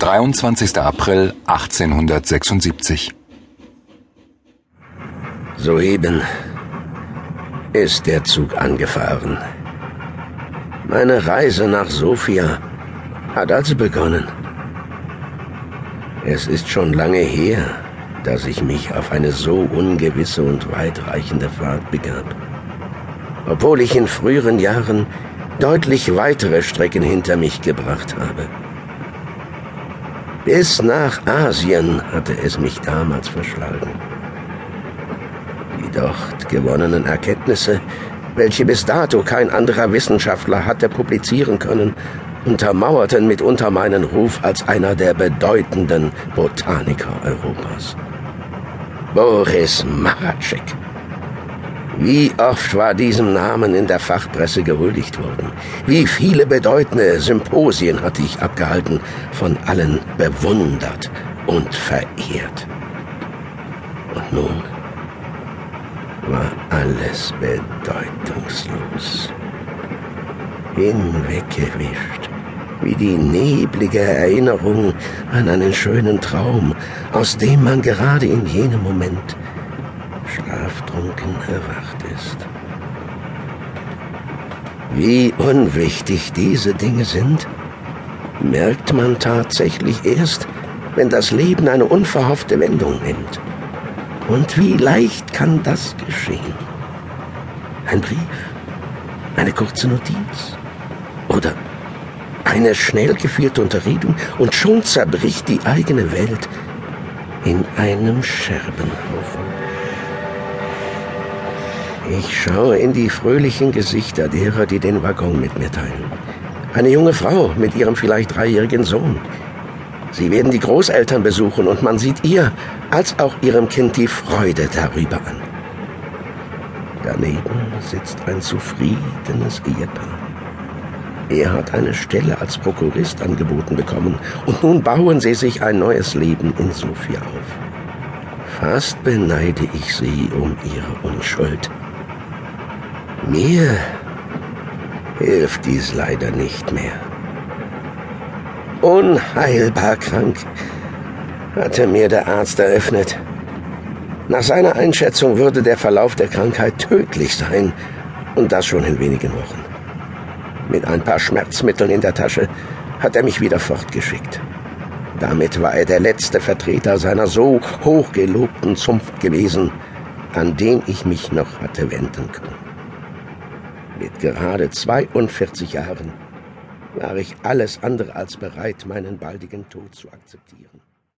23. April 1876. Soeben ist der Zug angefahren. Meine Reise nach Sofia hat also begonnen. Es ist schon lange her, dass ich mich auf eine so ungewisse und weitreichende Fahrt begab. Obwohl ich in früheren Jahren deutlich weitere Strecken hinter mich gebracht habe. Bis nach Asien hatte es mich damals verschlagen. Die dort gewonnenen Erkenntnisse, welche bis dato kein anderer Wissenschaftler hatte publizieren können, untermauerten mitunter meinen Ruf als einer der bedeutenden Botaniker Europas. Boris Maracek. Wie oft war diesem Namen in der Fachpresse gehuldigt worden? Wie viele bedeutende Symposien hatte ich abgehalten, von allen bewundert und verehrt? Und nun war alles bedeutungslos. Hinweggewischt, wie die neblige Erinnerung an einen schönen Traum, aus dem man gerade in jenem Moment schlaftrunken erwacht ist. Wie unwichtig diese Dinge sind, merkt man tatsächlich erst, wenn das Leben eine unverhoffte Wendung nimmt. Und wie leicht kann das geschehen? Ein Brief, eine kurze Notiz oder eine schnell geführte Unterredung und schon zerbricht die eigene Welt in einem Scherbenhaufen. Ich schaue in die fröhlichen Gesichter derer, die den Waggon mit mir teilen. Eine junge Frau mit ihrem vielleicht dreijährigen Sohn. Sie werden die Großeltern besuchen und man sieht ihr als auch ihrem Kind die Freude darüber an. Daneben sitzt ein zufriedenes Ehepaar. Er hat eine Stelle als Prokurist angeboten bekommen und nun bauen sie sich ein neues Leben in Sofia auf. Fast beneide ich sie um ihre Unschuld. Mir hilft dies leider nicht mehr. Unheilbar krank, hatte mir der Arzt eröffnet. Nach seiner Einschätzung würde der Verlauf der Krankheit tödlich sein, und das schon in wenigen Wochen. Mit ein paar Schmerzmitteln in der Tasche hat er mich wieder fortgeschickt. Damit war er der letzte Vertreter seiner so hochgelobten Zunft gewesen, an den ich mich noch hatte wenden können. Mit gerade 42 Jahren war ich alles andere als bereit, meinen baldigen Tod zu akzeptieren.